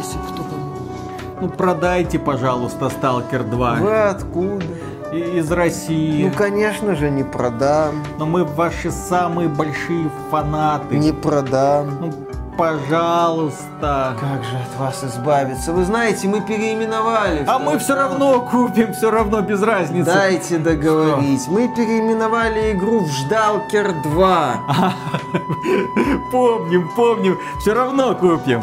если бы кто помог. Ну продайте, пожалуйста, Сталкер 2. Вы откуда? Из России. Ну, конечно же, не продам. Но мы ваши самые большие фанаты. Не продам. Ну, пожалуйста. Как же от вас избавиться? Вы знаете, мы переименовали. А мы все равно купим, все равно без разницы. Дайте договорить. Мы переименовали игру в Ждалкер 2. Помним, помним, все равно купим.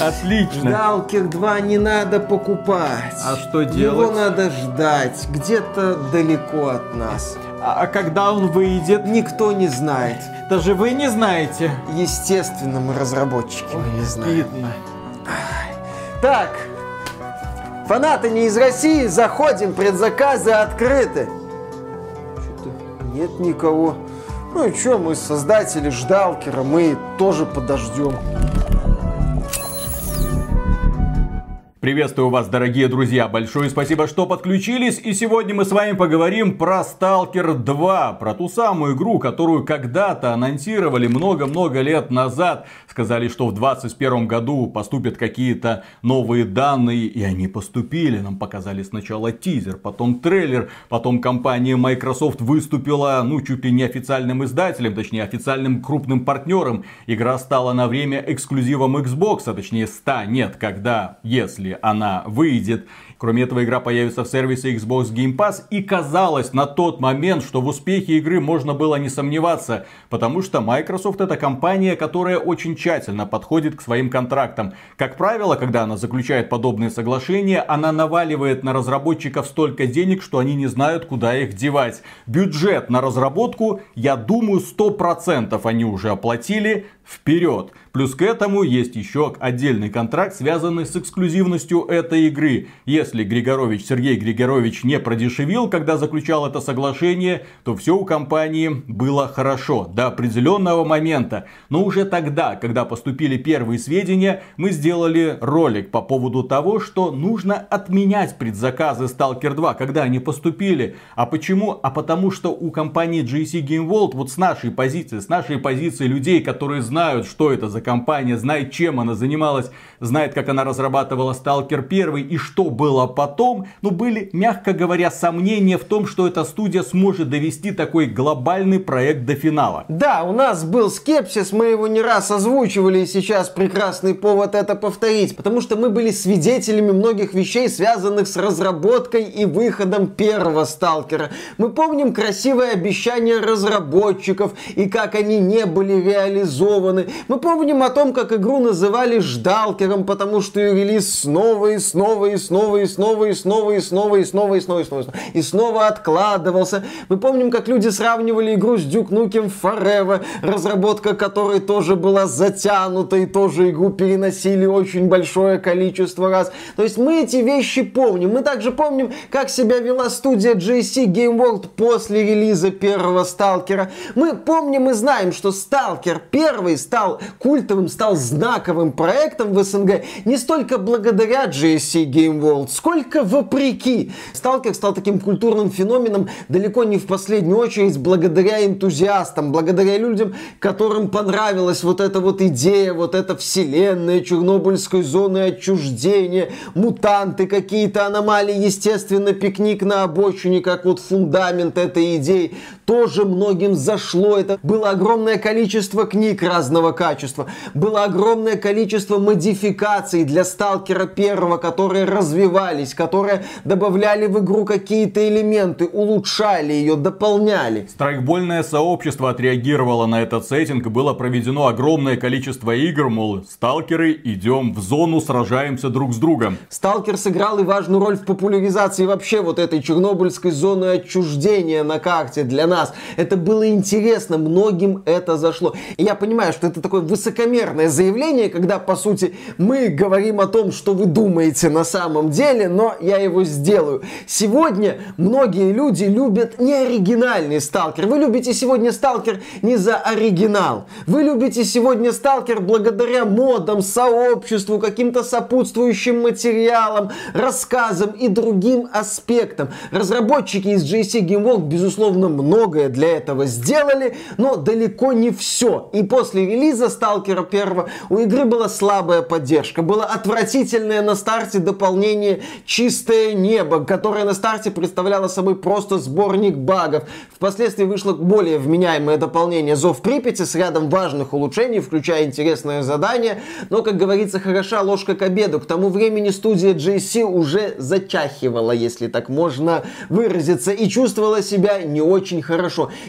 Отлично. Ждалкер 2 не надо покупать. А что Его делать? надо ждать. Где-то далеко от нас. А а когда он выйдет? Никто не знает. Даже вы не знаете. Естественно, мы разработчики, мы не знаем. Видно. Так, фанаты не из России, заходим, предзаказы открыты. Что-то нет никого. Ну и что, мы создатели Ждалкера, мы тоже подождем. Приветствую вас, дорогие друзья. Большое спасибо, что подключились. И сегодня мы с вами поговорим про Stalker 2. Про ту самую игру, которую когда-то анонсировали много-много лет назад. Сказали, что в 2021 году поступят какие-то новые данные. И они поступили. Нам показали сначала тизер, потом трейлер. Потом компания Microsoft выступила, ну, чуть ли не официальным издателем, точнее, официальным крупным партнером. Игра стала на время эксклюзивом Xbox, а точнее станет, когда, если она выйдет. Кроме этого, игра появится в сервисе Xbox Game Pass. И казалось на тот момент, что в успехе игры можно было не сомневаться. Потому что Microsoft это компания, которая очень тщательно подходит к своим контрактам. Как правило, когда она заключает подобные соглашения, она наваливает на разработчиков столько денег, что они не знают, куда их девать. Бюджет на разработку, я думаю, 100% они уже оплатили вперед. Плюс к этому есть еще отдельный контракт, связанный с эксклюзивностью этой игры. Если Григорович, Сергей Григорович не продешевил, когда заключал это соглашение, то все у компании было хорошо до определенного момента. Но уже тогда, когда поступили первые сведения, мы сделали ролик по поводу того, что нужно отменять предзаказы Stalker 2, когда они поступили. А почему? А потому что у компании GC Game World, вот с нашей позиции, с нашей позиции людей, которые знают, что это за компания, знает, чем она занималась, знает, как она разрабатывала Stalker 1 и что было потом, ну, были, мягко говоря, сомнения в том, что эта студия сможет довести такой глобальный проект до финала. Да, у нас был скепсис, мы его не раз озвучивали, и сейчас прекрасный повод это повторить, потому что мы были свидетелями многих вещей, связанных с разработкой и выходом первого Сталкера. Мы помним красивые обещания разработчиков и как они не были реализованы. Мы помним о том, как игру называли Ждалкером, потому что ее релиз снова и снова и снова и снова и снова и снова и снова и снова и снова и снова откладывался. Мы помним, как люди сравнивали игру с Duke Nukem Forever, разработка которой тоже была затянута и тоже игру переносили очень большое количество раз. То есть мы эти вещи помним. Мы также помним, как себя вела студия JC Game World после релиза первого Сталкера. Мы помним и знаем, что Сталкер первый стал культовым, стал знаковым проектом в СНГ не столько благодаря GSC Game World, сколько вопреки. Сталкер стал таким культурным феноменом далеко не в последнюю очередь благодаря энтузиастам, благодаря людям, которым понравилась вот эта вот идея, вот эта вселенная Чернобыльской зоны отчуждения, мутанты, какие-то аномалии, естественно, пикник на обочине, как вот фундамент этой идеи, тоже многим зашло. Это было огромное количество книг разного качества, было огромное количество модификаций для Сталкера первого, которые развивались, которые добавляли в игру какие-то элементы, улучшали ее, дополняли. Страйкбольное сообщество отреагировало на этот сеттинг было проведено огромное количество игр, мол, сталкеры, идем в зону, сражаемся друг с другом. Сталкер сыграл и важную роль в популяризации вообще вот этой чернобыльской зоны отчуждения на карте для нас. Это было интересно, многим это зашло. И я понимаю, что это такое высокомерное заявление, когда, по сути, мы говорим о том, что вы думаете на самом деле, но я его сделаю. Сегодня многие люди любят не оригинальный сталкер. Вы любите сегодня сталкер не за оригинал. Вы любите сегодня сталкер благодаря модам, сообществу, каким-то сопутствующим материалам, рассказам и другим аспектам. Разработчики из JC Game World, безусловно, много многое для этого сделали, но далеко не все. И после релиза Сталкера 1 у игры была слабая поддержка. Было отвратительное на старте дополнение «Чистое небо», которое на старте представляло собой просто сборник багов. Впоследствии вышло более вменяемое дополнение «Зов Припяти» с рядом важных улучшений, включая интересное задание. Но, как говорится, хороша ложка к обеду. К тому времени студия JC уже зачахивала, если так можно выразиться, и чувствовала себя не очень хорошо.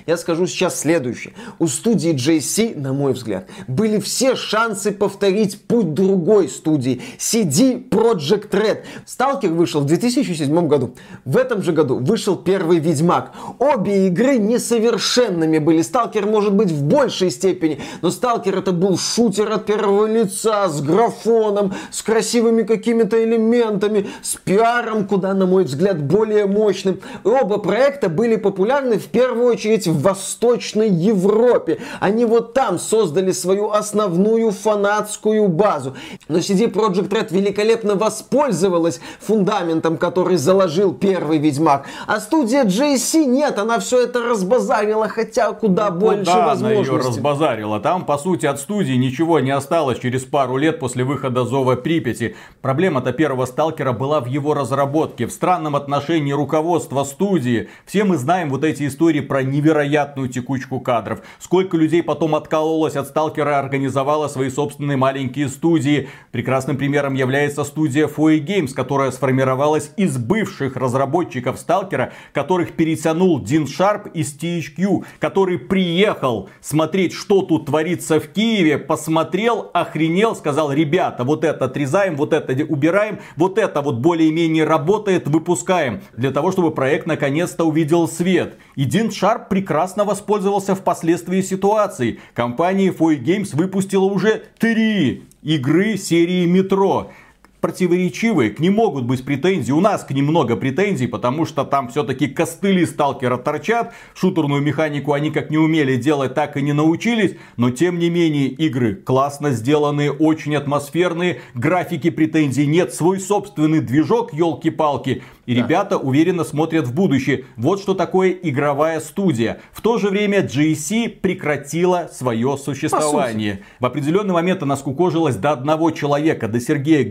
Я скажу сейчас следующее. У студии JC, на мой взгляд, были все шансы повторить путь другой студии. CD Project Red. Сталкер вышел в 2007 году. В этом же году вышел первый Ведьмак. Обе игры несовершенными были. Сталкер может быть в большей степени, но Сталкер это был шутер от первого лица, с графоном, с красивыми какими-то элементами, с пиаром, куда, на мой взгляд, более мощным. И оба проекта были популярны в первую очередь в Восточной Европе. Они вот там создали свою основную фанатскую базу. Но CD Projekt Red великолепно воспользовалась фундаментом, который заложил первый Ведьмак. А студия JC нет, она все это разбазарила, хотя куда ну, больше куда возможностей. она ее разбазарила? Там, по сути, от студии ничего не осталось через пару лет после выхода Зова Припяти. Проблема-то первого сталкера была в его разработке, в странном отношении руководства студии. Все мы знаем вот эти истории про невероятную текучку кадров. Сколько людей потом откололось от сталкера и организовало свои собственные маленькие студии. Прекрасным примером является студия Foy Games, которая сформировалась из бывших разработчиков сталкера, которых перетянул Дин Шарп из THQ, который приехал смотреть, что тут творится в Киеве, посмотрел, охренел, сказал, ребята, вот это отрезаем, вот это убираем, вот это вот более-менее работает, выпускаем. Для того, чтобы проект наконец-то увидел свет. И Дин Шарп прекрасно воспользовался впоследствии ситуацией. Компания Foy Games выпустила уже три игры серии Метро противоречивые, к ним могут быть претензии. У нас к ним много претензий, потому что там все-таки костыли сталкера торчат. Шутерную механику они как не умели делать, так и не научились. Но тем не менее игры классно сделанные, очень атмосферные. Графики претензий нет. Свой собственный движок, елки-палки. И да. ребята уверенно смотрят в будущее. Вот что такое игровая студия. В то же время GSC прекратила свое существование. В определенный момент она скукожилась до одного человека, до Сергея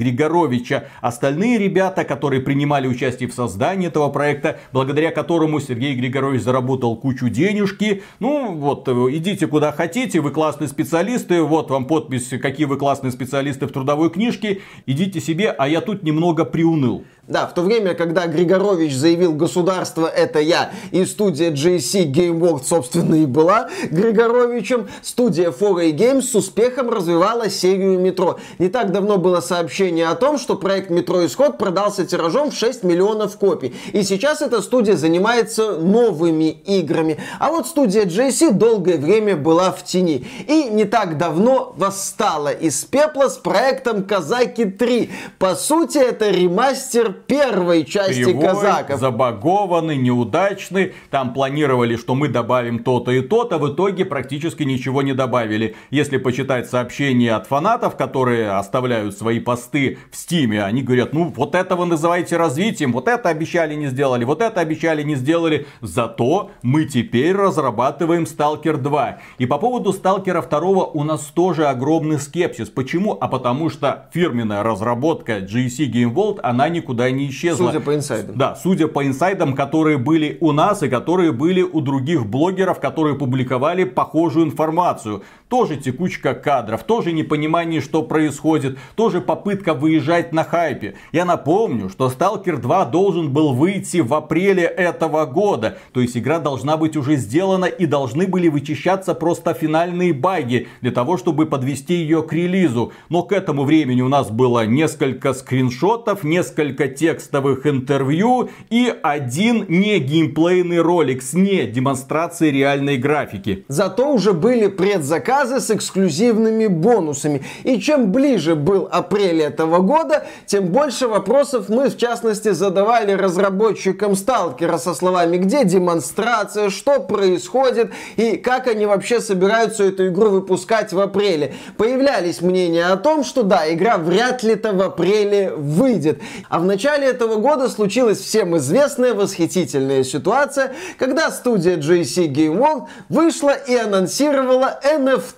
Григоровича. Остальные ребята, которые принимали участие в создании этого проекта, благодаря которому Сергей Григорович заработал кучу денежки. Ну вот, идите куда хотите, вы классные специалисты, вот вам подпись, какие вы классные специалисты в трудовой книжке. Идите себе, а я тут немного приуныл. Да, в то время, когда Григорович заявил «государство это я» и студия GSC Game World, собственно, и была Григоровичем, студия 4A Games с успехом развивала серию «Метро». Не так давно было сообщение о том, что проект «Метро Исход» продался тиражом в 6 миллионов копий. И сейчас эта студия занимается новыми играми. А вот студия GSC долгое время была в тени. И не так давно восстала из пепла с проектом «Казаки 3». По сути, это ремастер первой части Кривой, казаков. забагованный, неудачный. Там планировали, что мы добавим то-то и то-то. В итоге практически ничего не добавили. Если почитать сообщения от фанатов, которые оставляют свои посты в Steam е, они говорят, ну вот это вы называете развитием, вот это обещали не сделали, вот это обещали не сделали. Зато мы теперь разрабатываем Stalker 2. И по поводу Stalker 2 у нас тоже огромный скепсис. Почему? А потому что фирменная разработка GSC Game World, она никуда никуда не исчезла. Судя по инсайдам. Да, судя по инсайдам, которые были у нас и которые были у других блогеров, которые публиковали похожую информацию. Тоже текучка кадров, тоже непонимание, что происходит, тоже попытка выезжать на хайпе. Я напомню, что Stalker 2 должен был выйти в апреле этого года. То есть игра должна быть уже сделана и должны были вычищаться просто финальные баги для того, чтобы подвести ее к релизу. Но к этому времени у нас было несколько скриншотов, несколько текстовых интервью и один не геймплейный ролик с не демонстрацией реальной графики. Зато уже были предзаказы заказы с эксклюзивными бонусами. И чем ближе был апрель этого года, тем больше вопросов мы, в частности, задавали разработчикам Сталкера со словами, где демонстрация, что происходит и как они вообще собираются эту игру выпускать в апреле. Появлялись мнения о том, что да, игра вряд ли-то в апреле выйдет. А в начале этого года случилась всем известная восхитительная ситуация, когда студия JC Game World вышла и анонсировала NFT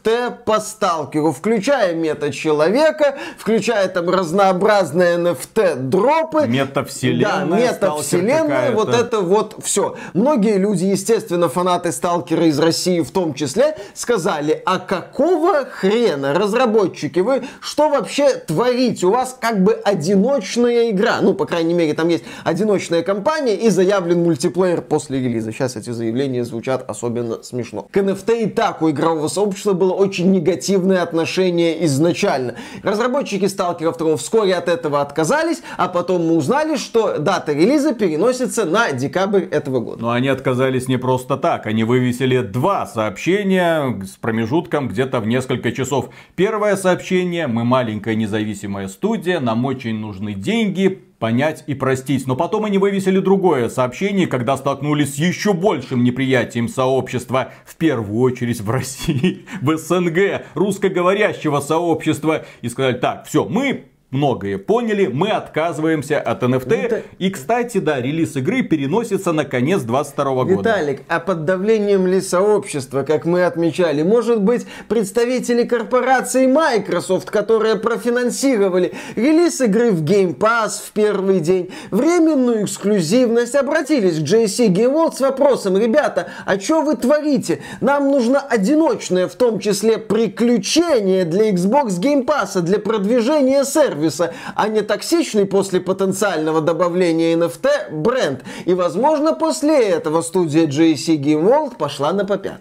по сталкеру, включая мета-человека, включая там разнообразные NFT-дропы. Метавселенная. Да, метавселенная, вот это вот все. Многие люди, естественно, фанаты сталкера из России в том числе, сказали, а какого хрена, разработчики, вы что вообще творите? У вас как бы одиночная игра. Ну, по крайней мере, там есть одиночная кампания и заявлен мультиплеер после релиза. Сейчас эти заявления звучат особенно смешно. К NFT и так у игрового сообщества было очень негативное отношение изначально. Разработчики Сталкера 2 вскоре от этого отказались, а потом мы узнали, что дата релиза переносится на декабрь этого года. Но они отказались не просто так. Они вывесили два сообщения с промежутком где-то в несколько часов. Первое сообщение. Мы маленькая независимая студия, нам очень нужны деньги, понять и простить. Но потом они вывесили другое сообщение, когда столкнулись с еще большим неприятием сообщества, в первую очередь в России, в СНГ, русскоговорящего сообщества, и сказали, так, все, мы многое поняли, мы отказываемся от NFT. Это... И, кстати, да, релиз игры переносится на конец 22 года. Виталик, а под давлением ли сообщества, как мы отмечали, может быть представители корпорации Microsoft, которые профинансировали релиз игры в Game Pass в первый день, временную эксклюзивность, обратились к JC Game World с вопросом, ребята, а что вы творите? Нам нужно одиночное, в том числе приключение для Xbox Game Pass, для продвижения сервиса сервиса, а не токсичный после потенциального добавления NFT бренд. И, возможно, после этого студия GSC Game World пошла на попят.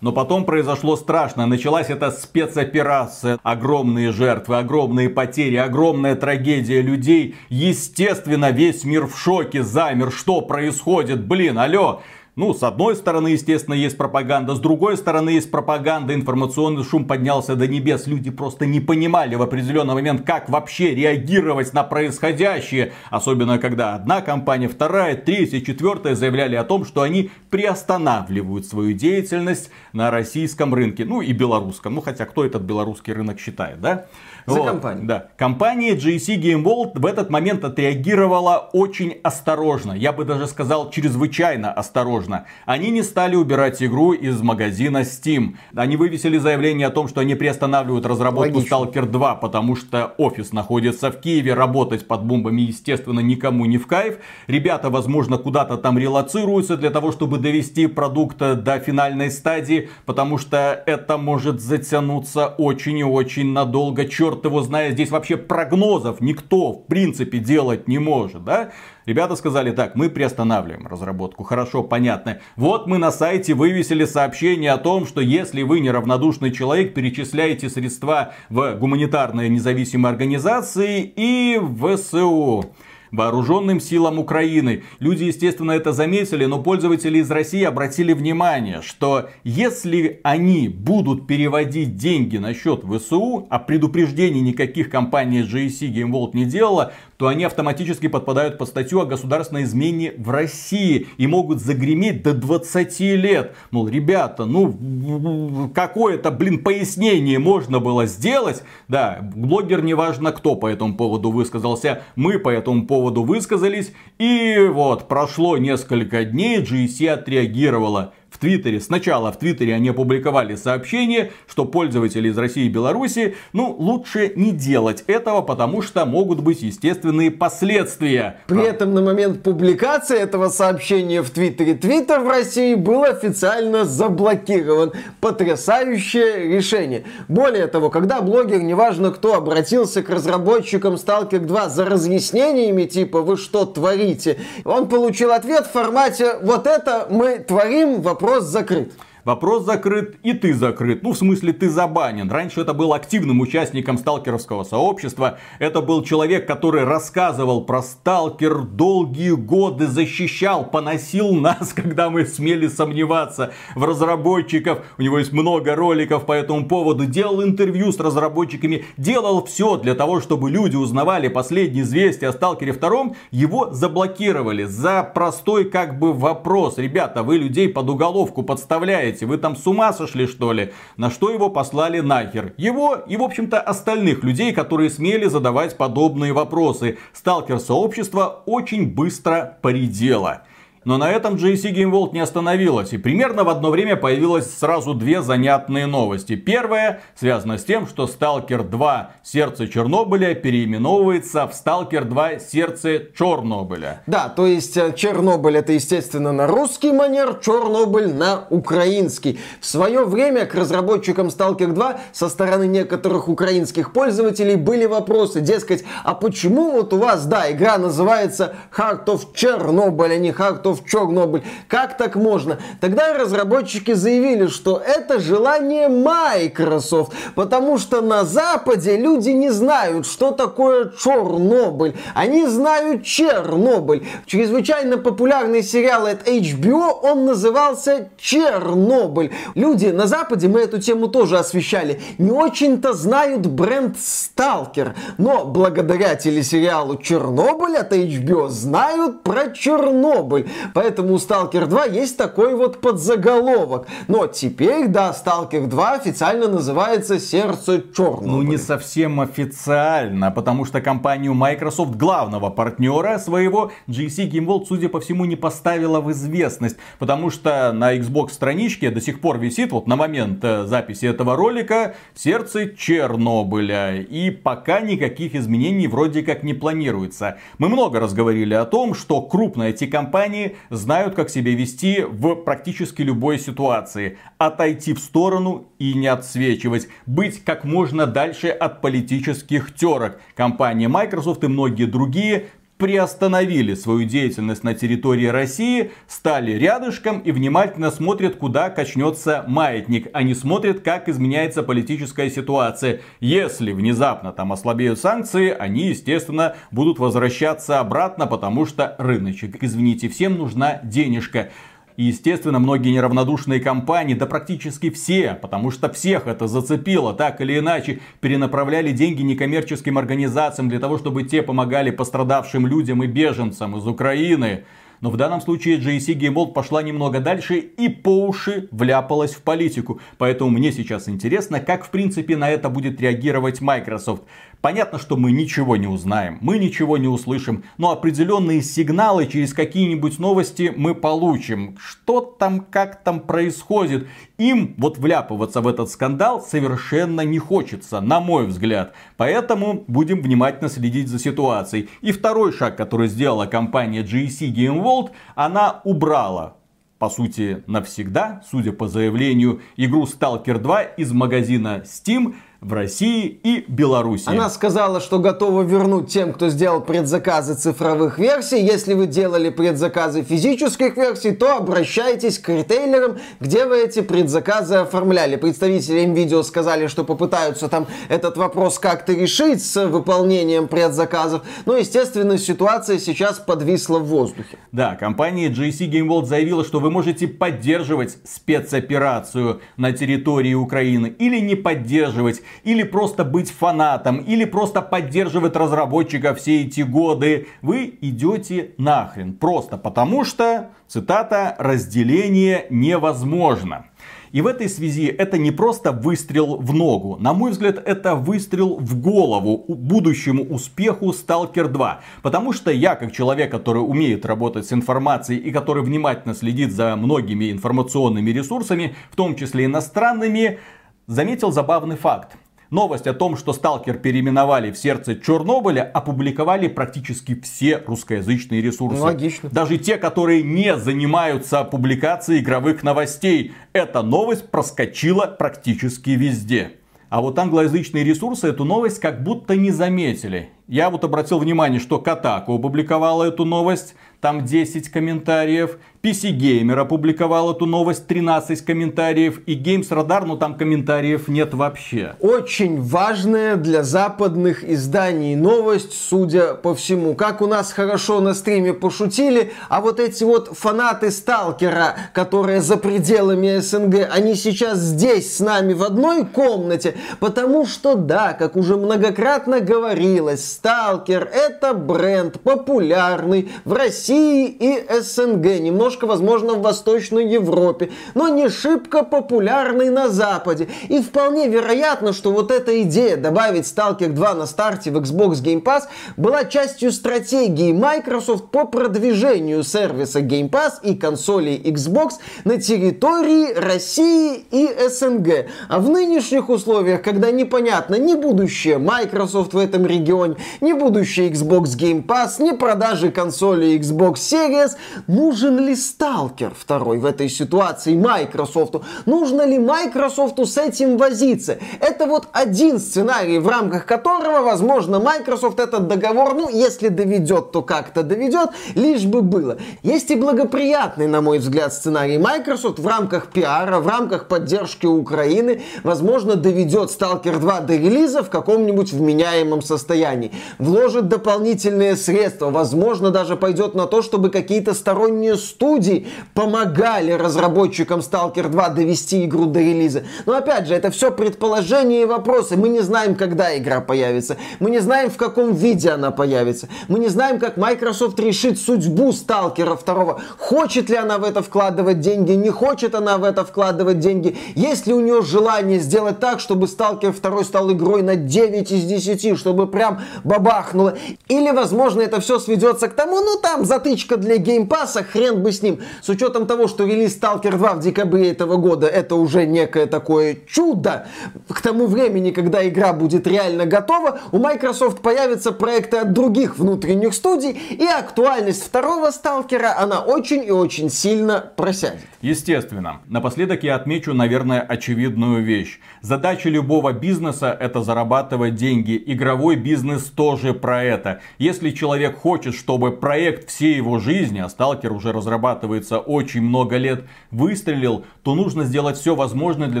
Но потом произошло страшно. Началась эта спецоперация. Огромные жертвы, огромные потери, огромная трагедия людей. Естественно, весь мир в шоке, замер. Что происходит? Блин, алло. Ну, с одной стороны, естественно, есть пропаганда, с другой стороны, есть пропаганда, информационный шум поднялся до небес. Люди просто не понимали в определенный момент, как вообще реагировать на происходящее. Особенно, когда одна компания, вторая, третья, четвертая заявляли о том, что они приостанавливают свою деятельность на российском рынке. Ну и белорусском. Ну, хотя кто этот белорусский рынок считает, да? За вот, компанию. Да. Компания GSC Game World в этот момент отреагировала очень осторожно. Я бы даже сказал, чрезвычайно осторожно. Они не стали убирать игру из магазина Steam. Они вывесили заявление о том, что они приостанавливают разработку Логично. Stalker 2, потому что офис находится в Киеве. Работать под бомбами, естественно, никому не в кайф. Ребята, возможно, куда-то там релацируются для того, чтобы довести продукт до финальной стадии, потому что это может затянуться очень и очень надолго. Черт черт его знает, здесь вообще прогнозов никто в принципе делать не может, да? Ребята сказали так, мы приостанавливаем разработку. Хорошо, понятно. Вот мы на сайте вывесили сообщение о том, что если вы неравнодушный человек, перечисляете средства в гуманитарные независимые организации и в ВСУ вооруженным силам Украины. Люди, естественно, это заметили, но пользователи из России обратили внимание, что если они будут переводить деньги на счет ВСУ, а предупреждений никаких компания GSC Game World не делала, то они автоматически подпадают под статью о государственной измене в России и могут загреметь до 20 лет. Мол, ребята, ну какое-то, блин, пояснение можно было сделать. Да, блогер неважно кто по этому поводу высказался, мы по этому поводу высказались. И вот, прошло несколько дней, GSC отреагировала Твиттере. Сначала в Твиттере они опубликовали сообщение, что пользователи из России и Беларуси, ну, лучше не делать этого, потому что могут быть естественные последствия. При этом на момент публикации этого сообщения в Твиттере, Твиттер в России был официально заблокирован. Потрясающее решение. Более того, когда блогер, неважно кто, обратился к разработчикам Stalker 2 за разъяснениями, типа, вы что творите, он получил ответ в формате, вот это мы творим, вопрос вопрос закрыт. Вопрос закрыт, и ты закрыт. Ну, в смысле, ты забанен. Раньше это был активным участником сталкеровского сообщества. Это был человек, который рассказывал про сталкер долгие годы, защищал, поносил нас, когда мы смели сомневаться в разработчиков. У него есть много роликов по этому поводу. Делал интервью с разработчиками, делал все для того, чтобы люди узнавали последние известия о Сталкере 2. Его заблокировали за простой как бы вопрос. Ребята, вы людей под уголовку подставляете делаете? Вы там с ума сошли, что ли? На что его послали нахер? Его и, в общем-то, остальных людей, которые смели задавать подобные вопросы. Сталкер сообщества очень быстро поредело. Но на этом GSC Game World не остановилась. И примерно в одно время появилось сразу две занятные новости. Первая связана с тем, что Stalker 2 Сердце Чернобыля переименовывается в Stalker 2 Сердце Чернобыля. Да, то есть э, Чернобыль это, естественно, на русский манер, Чернобыль на украинский. В свое время к разработчикам Stalker 2 со стороны некоторых украинских пользователей были вопросы, дескать, а почему вот у вас, да, игра называется Heart of Chernobyl, а не Heart of в Чернобыль. Как так можно? Тогда разработчики заявили, что это желание Microsoft, потому что на Западе люди не знают, что такое Чернобыль. Они знают Чернобыль. Чрезвычайно популярный сериал от HBO, он назывался Чернобыль. Люди на Западе, мы эту тему тоже освещали, не очень-то знают бренд Сталкер, но благодаря телесериалу Чернобыль от HBO знают про Чернобыль. Поэтому у Stalker 2 есть такой вот подзаголовок. Но теперь, да, Stalker 2 официально называется «Сердце черного». Ну, не совсем официально, потому что компанию Microsoft, главного партнера своего, GC Game World, судя по всему, не поставила в известность. Потому что на Xbox страничке до сих пор висит, вот на момент э, записи этого ролика, «Сердце Чернобыля». И пока никаких изменений вроде как не планируется. Мы много раз говорили о том, что крупные эти компании знают, как себя вести в практически любой ситуации. Отойти в сторону и не отсвечивать. Быть как можно дальше от политических терок. Компания Microsoft и многие другие приостановили свою деятельность на территории России, стали рядышком и внимательно смотрят, куда качнется маятник. Они смотрят, как изменяется политическая ситуация. Если внезапно там ослабеют санкции, они, естественно, будут возвращаться обратно, потому что рыночек. Извините, всем нужна денежка. И, естественно, многие неравнодушные компании, да практически все, потому что всех это зацепило, так или иначе, перенаправляли деньги некоммерческим организациям для того, чтобы те помогали пострадавшим людям и беженцам из Украины. Но в данном случае GSC Game World пошла немного дальше и по уши вляпалась в политику. Поэтому мне сейчас интересно, как в принципе на это будет реагировать Microsoft. Понятно, что мы ничего не узнаем, мы ничего не услышим, но определенные сигналы через какие-нибудь новости мы получим. Что там, как там происходит. Им вот вляпываться в этот скандал совершенно не хочется, на мой взгляд. Поэтому будем внимательно следить за ситуацией. И второй шаг, который сделала компания GSC Game World, она убрала по сути, навсегда, судя по заявлению, игру Stalker 2 из магазина Steam в России и Беларуси. Она сказала, что готова вернуть тем, кто сделал предзаказы цифровых версий. Если вы делали предзаказы физических версий, то обращайтесь к ритейлерам, где вы эти предзаказы оформляли. Представители NVIDIA сказали, что попытаются там этот вопрос как-то решить с выполнением предзаказов. Но, естественно, ситуация сейчас подвисла в воздухе. Да, компания GC Game World заявила, что вы можете поддерживать спецоперацию на территории Украины или не поддерживать или просто быть фанатом, или просто поддерживать разработчика все эти годы, вы идете нахрен. Просто потому что, цитата, разделение невозможно. И в этой связи это не просто выстрел в ногу. На мой взгляд, это выстрел в голову будущему успеху Stalker 2. Потому что я, как человек, который умеет работать с информацией и который внимательно следит за многими информационными ресурсами, в том числе иностранными, заметил забавный факт. Новость о том, что Сталкер переименовали в сердце Чернобыля, опубликовали практически все русскоязычные ресурсы. Ну, логично. Даже те, которые не занимаются публикацией игровых новостей. Эта новость проскочила практически везде. А вот англоязычные ресурсы эту новость как будто не заметили. Я вот обратил внимание, что Катаку опубликовала эту новость, там 10 комментариев. PC Gamer опубликовал эту новость, 13 комментариев. И Games Radar, ну там комментариев нет вообще. Очень важная для западных изданий новость, судя по всему. Как у нас хорошо на стриме пошутили, а вот эти вот фанаты Сталкера, которые за пределами СНГ, они сейчас здесь с нами в одной комнате, потому что да, как уже многократно говорилось, Сталкер это бренд популярный в России и СНГ. Немножко возможно, в Восточной Европе, но не шибко популярный на Западе. И вполне вероятно, что вот эта идея добавить Stalker 2 на старте в Xbox Game Pass была частью стратегии Microsoft по продвижению сервиса Game Pass и консолей Xbox на территории России и СНГ. А в нынешних условиях, когда непонятно ни будущее Microsoft в этом регионе, ни будущее Xbox Game Pass, ни продажи консолей Xbox Series, нужен ли Сталкер второй в этой ситуации Microsoft? Нужно ли Microsoft с этим возиться? Это вот один сценарий, в рамках которого, возможно, Microsoft этот договор, ну, если доведет, то как-то доведет, лишь бы было. Есть и благоприятный, на мой взгляд, сценарий Microsoft в рамках пиара, в рамках поддержки Украины, возможно, доведет Stalker 2 до релиза в каком-нибудь вменяемом состоянии. Вложит дополнительные средства, возможно, даже пойдет на то, чтобы какие-то сторонние студии помогали разработчикам Stalker 2 довести игру до релиза. Но опять же, это все предположения и вопросы. Мы не знаем, когда игра появится. Мы не знаем, в каком виде она появится. Мы не знаем, как Microsoft решит судьбу Сталкера 2. Хочет ли она в это вкладывать деньги, не хочет она в это вкладывать деньги. Есть ли у нее желание сделать так, чтобы Сталкер 2 стал игрой на 9 из 10, чтобы прям бабахнуло. Или, возможно, это все сведется к тому, ну там затычка для Game Pass а, хрен бы с ним. С учетом того, что релиз Stalker 2 в декабре этого года это уже некое такое чудо. К тому времени, когда игра будет реально готова, у Microsoft появятся проекты от других внутренних студий, и актуальность второго Сталкера, она очень и очень сильно просядет. Естественно. Напоследок я отмечу, наверное, очевидную вещь. Задача любого бизнеса это зарабатывать деньги. Игровой бизнес тоже про это. Если человек хочет, чтобы проект всей его жизни, а Сталкер уже разрабатывается очень много лет, выстрелил, то нужно сделать все возможное для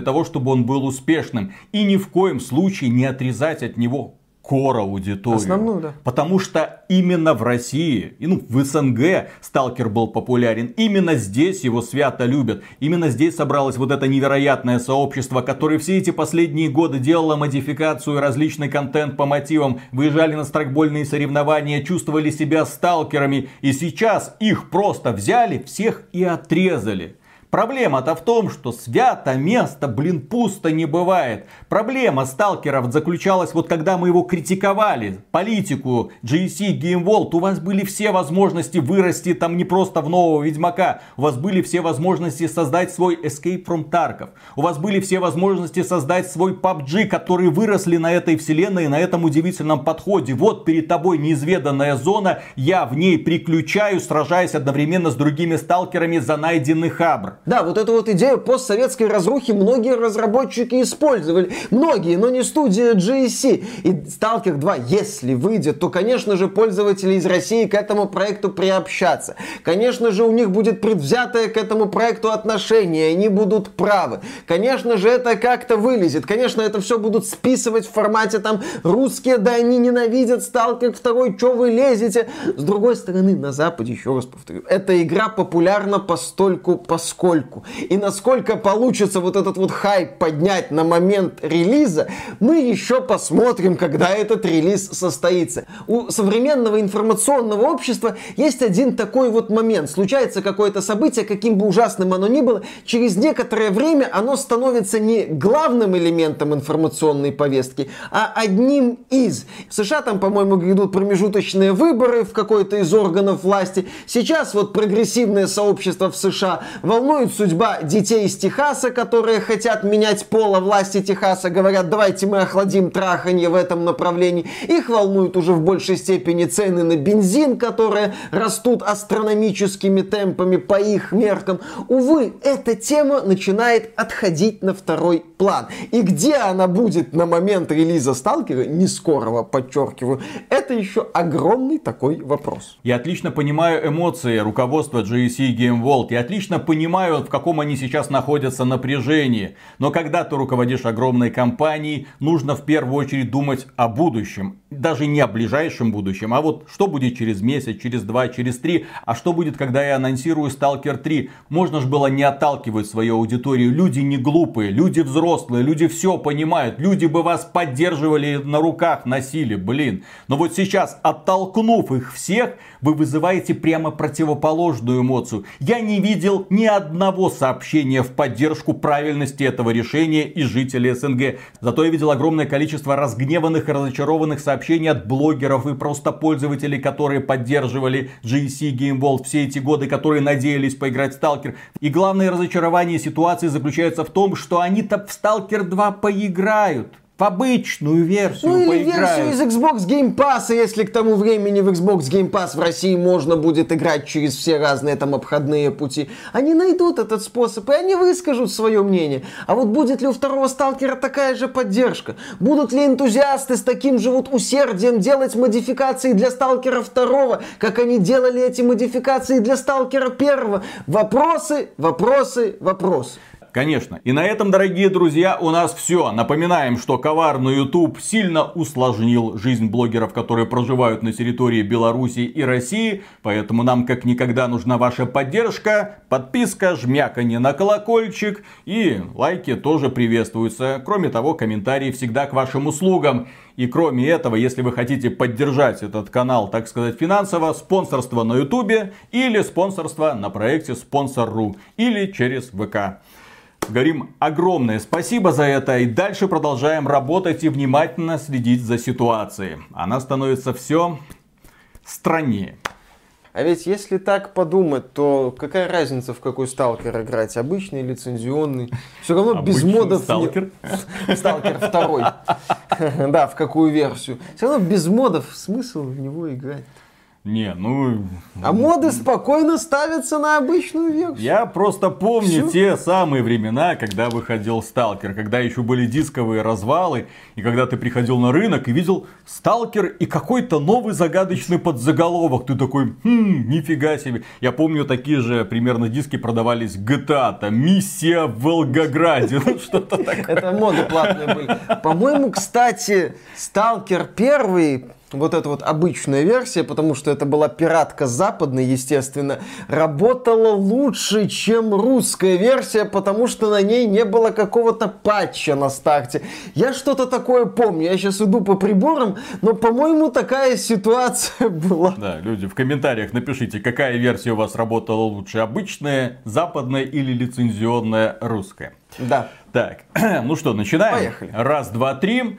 того, чтобы он был успешным. И ни в коем случае не отрезать от него кор аудиторию. Основную, да. Потому что именно в России, и ну, в СНГ Сталкер был популярен. Именно здесь его свято любят. Именно здесь собралось вот это невероятное сообщество, которое все эти последние годы делало модификацию различный контент по мотивам, выезжали на страйкбольные соревнования, чувствовали себя сталкерами. И сейчас их просто взяли, всех и отрезали. Проблема-то в том, что свято место, блин, пусто не бывает. Проблема сталкеров заключалась вот когда мы его критиковали, политику GSC, Game World, у вас были все возможности вырасти там не просто в нового Ведьмака, у вас были все возможности создать свой Escape from Tarkov, у вас были все возможности создать свой PUBG, которые выросли на этой вселенной, на этом удивительном подходе. Вот перед тобой неизведанная зона, я в ней приключаю, сражаясь одновременно с другими сталкерами за найденный хабр. Да, вот эту вот идею постсоветской разрухи многие разработчики использовали. Многие, но не студия GSC. И Stalker 2, если выйдет, то, конечно же, пользователи из России к этому проекту приобщаться. Конечно же, у них будет предвзятое к этому проекту отношение, они будут правы. Конечно же, это как-то вылезет. Конечно, это все будут списывать в формате там русские, да они ненавидят Stalker 2, что вы лезете. С другой стороны, на Западе, еще раз повторю, эта игра популярна постольку, поскольку поскольку. И насколько получится вот этот вот хайп поднять на момент релиза, мы еще посмотрим, когда этот релиз состоится. У современного информационного общества есть один такой вот момент. Случается какое-то событие, каким бы ужасным оно ни было, через некоторое время оно становится не главным элементом информационной повестки, а одним из. В США там, по-моему, идут промежуточные выборы в какой-то из органов власти. Сейчас вот прогрессивное сообщество в США волнует волнует судьба детей из Техаса, которые хотят менять пола власти Техаса, говорят, давайте мы охладим траханье в этом направлении. Их волнуют уже в большей степени цены на бензин, которые растут астрономическими темпами по их меркам. Увы, эта тема начинает отходить на второй план. И где она будет на момент релиза Сталкера, не скорого, подчеркиваю, это еще огромный такой вопрос. Я отлично понимаю эмоции руководства GSC Game World. Я отлично понимаю, в каком они сейчас находятся напряжении. Но когда ты руководишь огромной компанией, нужно в первую очередь думать о будущем. Даже не о ближайшем будущем, а вот что будет через месяц, через два, через три. А что будет, когда я анонсирую Stalker 3? Можно же было не отталкивать свою аудиторию. Люди не глупые, люди взрослые, люди все понимают. Люди бы вас поддерживали на руках, носили, блин. Но вот сейчас, оттолкнув их всех, вы вызываете прямо противоположную эмоцию. Я не видел ни одного сообщения в поддержку правильности этого решения из жителей СНГ. Зато я видел огромное количество разгневанных и разочарованных сообщений от блогеров и просто пользователей, которые поддерживали GSC Game World все эти годы, которые надеялись поиграть в Сталкер. И главное разочарование ситуации заключается в том, что они-то в Сталкер 2 поиграют в обычную версию Ну или поиграют. версию из Xbox Game Pass, если к тому времени в Xbox Game Pass в России можно будет играть через все разные там обходные пути. Они найдут этот способ, и они выскажут свое мнение. А вот будет ли у второго сталкера такая же поддержка? Будут ли энтузиасты с таким же вот усердием делать модификации для сталкера второго, как они делали эти модификации для сталкера первого? Вопросы, вопросы, вопросы. Конечно. И на этом, дорогие друзья, у нас все. Напоминаем, что коварный YouTube сильно усложнил жизнь блогеров, которые проживают на территории Беларуси и России. Поэтому нам как никогда нужна ваша поддержка, подписка, жмяканье на колокольчик и лайки тоже приветствуются. Кроме того, комментарии всегда к вашим услугам. И кроме этого, если вы хотите поддержать этот канал, так сказать, финансово, спонсорство на ютубе или спонсорство на проекте Спонсор.ру или через ВК. Говорим огромное спасибо за это и дальше продолжаем работать и внимательно следить за ситуацией. Она становится все страннее. А ведь если так подумать, то какая разница, в какой сталкер играть? Обычный, лицензионный? Все равно без Обычный модов... не- сталкер? Сталкер второй. Да, в какую версию. Все равно без модов смысл в него играть. Не, ну... А моды спокойно ставятся на обычную версию. Я просто помню Всё? те самые времена, когда выходил Сталкер, когда еще были дисковые развалы, и когда ты приходил на рынок и видел Сталкер и какой-то новый загадочный подзаголовок. Ты такой, хм, нифига себе. Я помню, такие же примерно диски продавались GTA, там, миссия в Волгограде, ну что-то такое. Это моды платные были. По-моему, кстати, Сталкер первый вот эта вот обычная версия, потому что это была пиратка западная, естественно, работала лучше, чем русская версия, потому что на ней не было какого-то патча на старте. Я что-то такое помню, я сейчас иду по приборам, но, по-моему, такая ситуация была. Да, люди, в комментариях напишите, какая версия у вас работала лучше, обычная, западная или лицензионная русская. Да. Так, ну что, начинаем? Поехали. Раз, два, три.